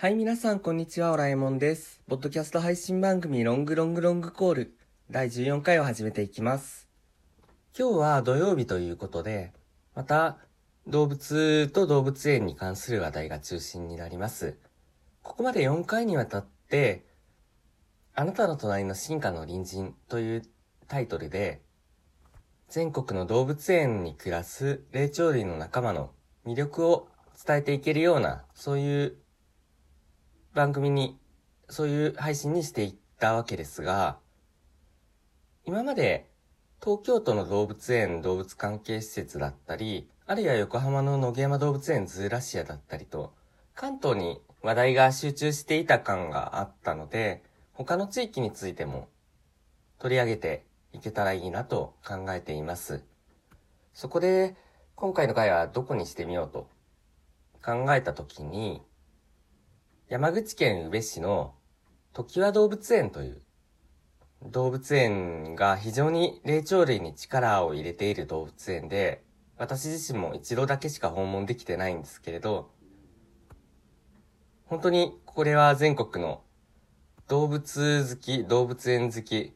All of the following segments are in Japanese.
はい、皆さん、こんにちは、オラえもんです。ポッドキャスト配信番組、ロングロングロングコール、第14回を始めていきます。今日は土曜日ということで、また、動物と動物園に関する話題が中心になります。ここまで4回にわたって、あなたの隣の進化の隣人というタイトルで、全国の動物園に暮らす霊長類の仲間の魅力を伝えていけるような、そういう番組に、そういう配信にしていったわけですが、今まで東京都の動物園動物関係施設だったり、あるいは横浜の野毛山動物園ズーラシアだったりと、関東に話題が集中していた感があったので、他の地域についても取り上げていけたらいいなと考えています。そこで、今回の回はどこにしてみようと考えたときに、山口県宇部市の時和動物園という動物園が非常に霊長類に力を入れている動物園で、私自身も一度だけしか訪問できてないんですけれど、本当にこれは全国の動物好き、動物園好き、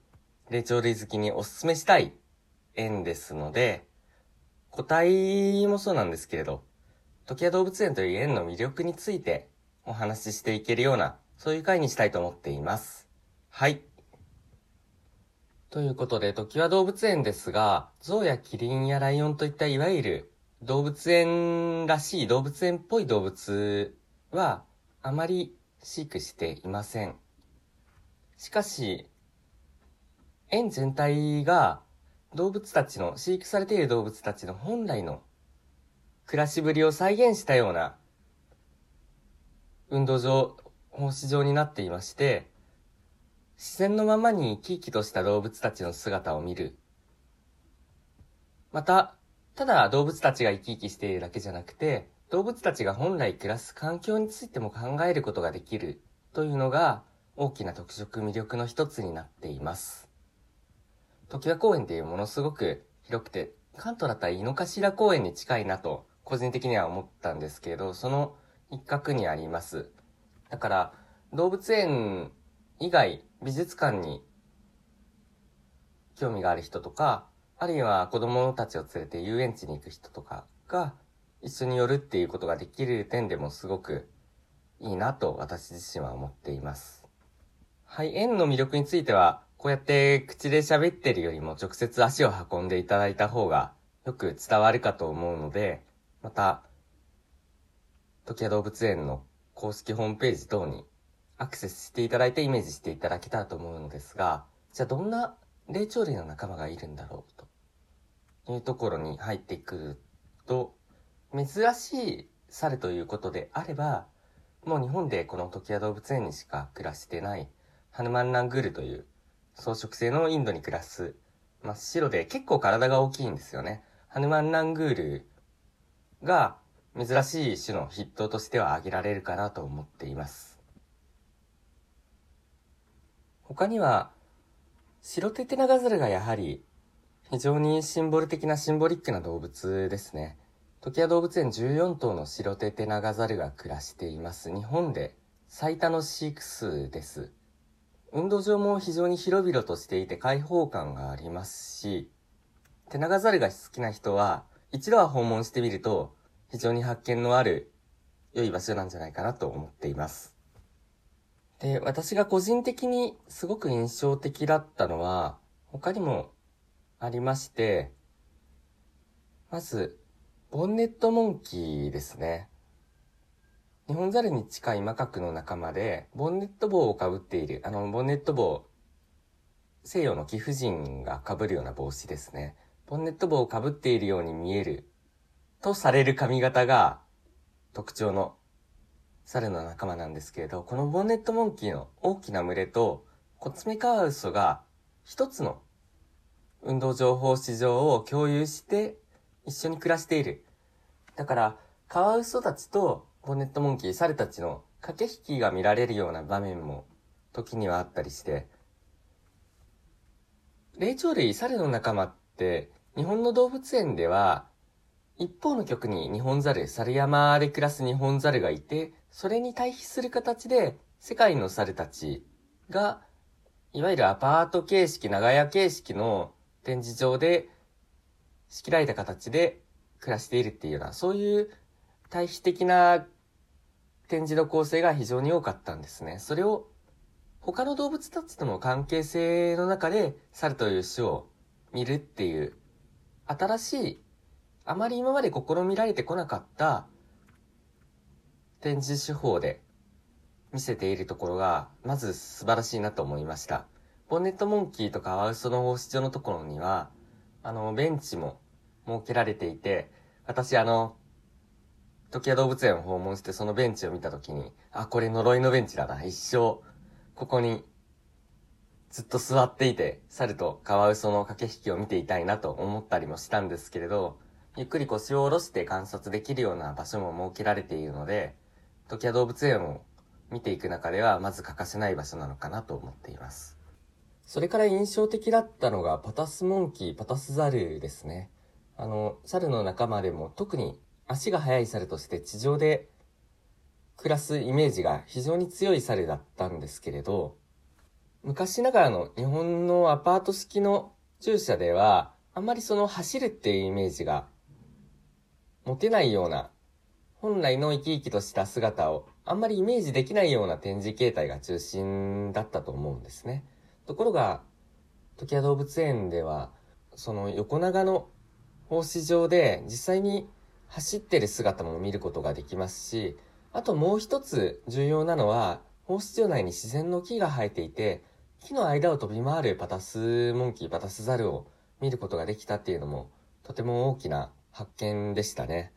霊長類好きにお勧めしたい園ですので、個体もそうなんですけれど、時和動物園という園の魅力についてお話ししていけるような、そういう回にしたいと思っています。はい。ということで、時和動物園ですが、象やキリンやライオンといったいわゆる動物園らしい動物園っぽい動物はあまり飼育していません。しかし、園全体が動物たちの、飼育されている動物たちの本来の暮らしぶりを再現したような運動場、放飼場になっていまして、自然のままに生き生きとした動物たちの姿を見る。また、ただ動物たちが生き生きしているだけじゃなくて、動物たちが本来暮らす環境についても考えることができるというのが大きな特色魅力の一つになっています。時和公園っていうものすごく広くて、関東だったら井の頭公園に近いなと個人的には思ったんですけど、その一角にあります。だから、動物園以外、美術館に興味がある人とか、あるいは子供たちを連れて遊園地に行く人とかが一緒に寄るっていうことができる点でもすごくいいなと私自身は思っています。はい、園の魅力については、こうやって口で喋ってるよりも直接足を運んでいただいた方がよく伝わるかと思うので、また、時和動物園の公式ホームページ等にアクセスしていただいてイメージしていただけたらと思うのですが、じゃあどんな霊長類の仲間がいるんだろうというところに入ってくると、珍しい猿ということであれば、もう日本でこの時和動物園にしか暮らしてないハヌマンラングールという草食性のインドに暮らす真っ白で結構体が大きいんですよね。ハヌマンラングールが珍しい種の筆頭としては挙げられるかなと思っています。他には、白テテナガザルがやはり非常にシンボル的なシンボリックな動物ですね。時和動物園14頭の白テテナガザルが暮らしています。日本で最多の飼育数です。運動場も非常に広々としていて開放感がありますし、テナガザルが好きな人は一度は訪問してみると非常に発見のある良い場所なんじゃないかなと思っています。で、私が個人的にすごく印象的だったのは他にもありまして、まず、ボンネットモンキーですね。日本ザルに近いマカクの仲間で、ボンネット帽をかぶっている、あの、ボンネット帽、西洋の貴婦人が被るような帽子ですね。ボンネット帽をかぶっているように見える、とされる髪型が特徴の猿の仲間なんですけれど、このボンネットモンキーの大きな群れと、コツメカワウソが一つの運動情報市場を共有して一緒に暮らしている。だから、カワウソたちとボンネットモンキー、猿たちの駆け引きが見られるような場面も時にはあったりして、霊長類、猿の仲間って日本の動物園では一方の局に日本猿、猿山で暮らす日本猿がいて、それに対比する形で、世界の猿たちが、いわゆるアパート形式、長屋形式の展示場で、仕切られた形で暮らしているっていうような、そういう対比的な展示の構成が非常に多かったんですね。それを他の動物たちとの関係性の中で猿という種を見るっていう新しいあまり今まで試みられてこなかった展示手法で見せているところがまず素晴らしいなと思いました。ボンネットモンキーとかワウソの放出場のところにはあのベンチも設けられていて私あの時矢動物園を訪問してそのベンチを見たときに、あ、これ呪いのベンチだな。一生ここにずっと座っていて、猿とカワウソの駆け引きを見ていたいなと思ったりもしたんですけれど、ゆっくり腰を下ろして観察できるような場所も設けられているので、時矢動物園を見ていく中ではまず欠かせない場所なのかなと思っています。それから印象的だったのがパタスモンキー、パタスザルですね。あの、猿の仲間でも特に足が速い猿として地上で暮らすイメージが非常に強い猿だったんですけれど、昔ながらの日本のアパート式の駐車では、あんまりその走るっていうイメージが持てないような、本来の生き生きとした姿をあんまりイメージできないような展示形態が中心だったと思うんですね。ところが、時矢動物園では、その横長の放飼場で実際に走ってる姿も見ることができますし、あともう一つ重要なのは、放出場内に自然の木が生えていて、木の間を飛び回るパタスモンキー、パタスザルを見ることができたっていうのも、とても大きな発見でしたね。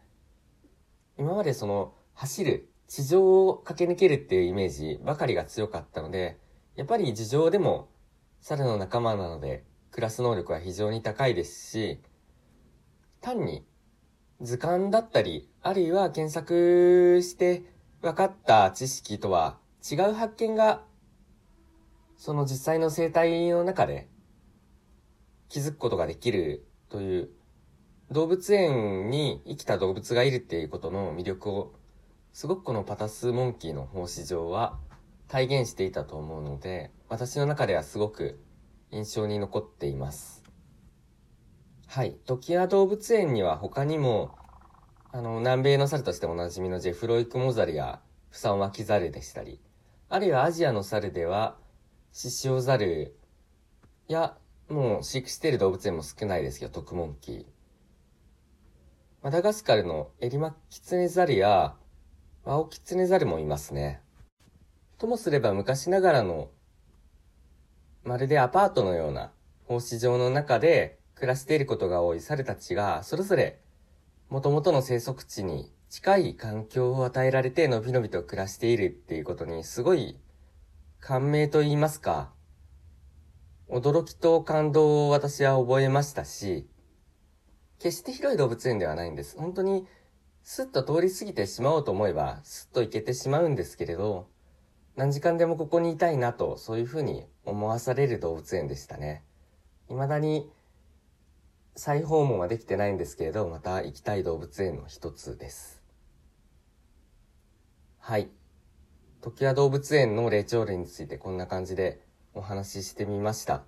今までその、走る、地上を駆け抜けるっていうイメージばかりが強かったので、やっぱり地上でも猿の仲間なので、暮らす能力は非常に高いですし、単に図鑑だったり、あるいは検索して分かった知識とは違う発見が、その実際の生態の中で気づくことができるという、動物園に生きた動物がいるっていうことの魅力を、すごくこのパタスモンキーの放飼場は体現していたと思うので、私の中ではすごく印象に残っています。はい。トキア動物園には他にも、あの、南米の猿としておなじみのジェフロイクモザルやフサンワキザルでしたり、あるいはアジアの猿では、シシオザルや、もう飼育している動物園も少ないですけど、トクモンキー。マダガスカルのエリマキツネザルやワオキツネザルもいますね。ともすれば昔ながらの、まるでアパートのような放飼場の中で暮らしていることが多い猿たちが、それぞれ元々の生息地に近い環境を与えられてのびのびと暮らしているっていうことにすごい感銘と言いますか、驚きと感動を私は覚えましたし、決して広い動物園ではないんです。本当にスッと通り過ぎてしまおうと思えば、スッと行けてしまうんですけれど、何時間でもここにいたいなと、そういうふうに思わされる動物園でしたね。未だに再訪問はできてないんですけれど、また行きたい動物園の一つです。はい。時矢動物園の霊長類についてこんな感じでお話ししてみました。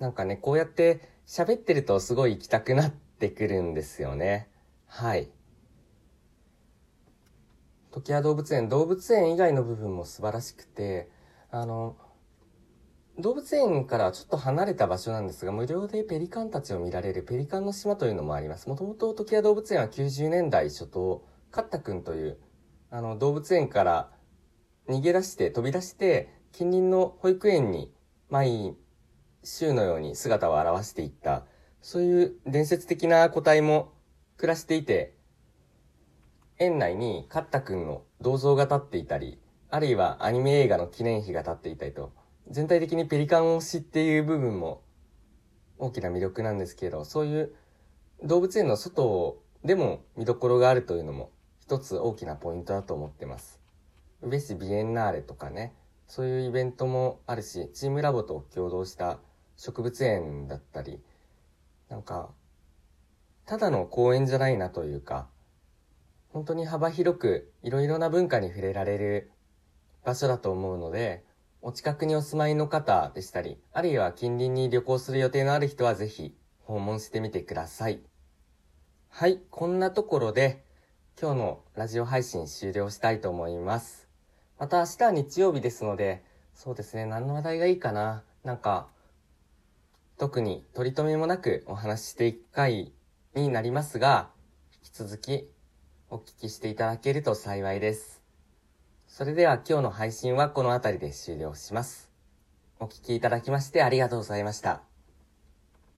なんかね、こうやって喋ってるとすごい行きたくなってくるんですよね。はい。時矢動物園、動物園以外の部分も素晴らしくて、あの、動物園からちょっと離れた場所なんですが、無料でペリカンたちを見られるペリカンの島というのもあります。もともと時矢動物園は90年代初頭、カッタ君という、あの、動物園から逃げ出して飛び出して、近隣の保育園に毎週のように姿を現していった、そういう伝説的な個体も暮らしていて、園内にカッタ君の銅像が立っていたり、あるいはアニメ映画の記念碑が立っていたりと、全体的にペリカン推しっていう部分も大きな魅力なんですけど、そういう動物園の外でも見どころがあるというのも一つ大きなポイントだと思ってます。宇部市ビエンナーレとかね、そういうイベントもあるし、チームラボと共同した植物園だったり、なんか、ただの公園じゃないなというか、本当に幅広くいろいろな文化に触れられる場所だと思うので、お近くにお住まいの方でしたり、あるいは近隣に旅行する予定のある人はぜひ訪問してみてください。はい、こんなところで今日のラジオ配信終了したいと思います。また明日は日曜日ですので、そうですね、何の話題がいいかな。なんか、特に取り留めもなくお話ししていく回になりますが、引き続きお聞きしていただけると幸いです。それでは今日の配信はこの辺りで終了します。お聞きいただきましてありがとうございました。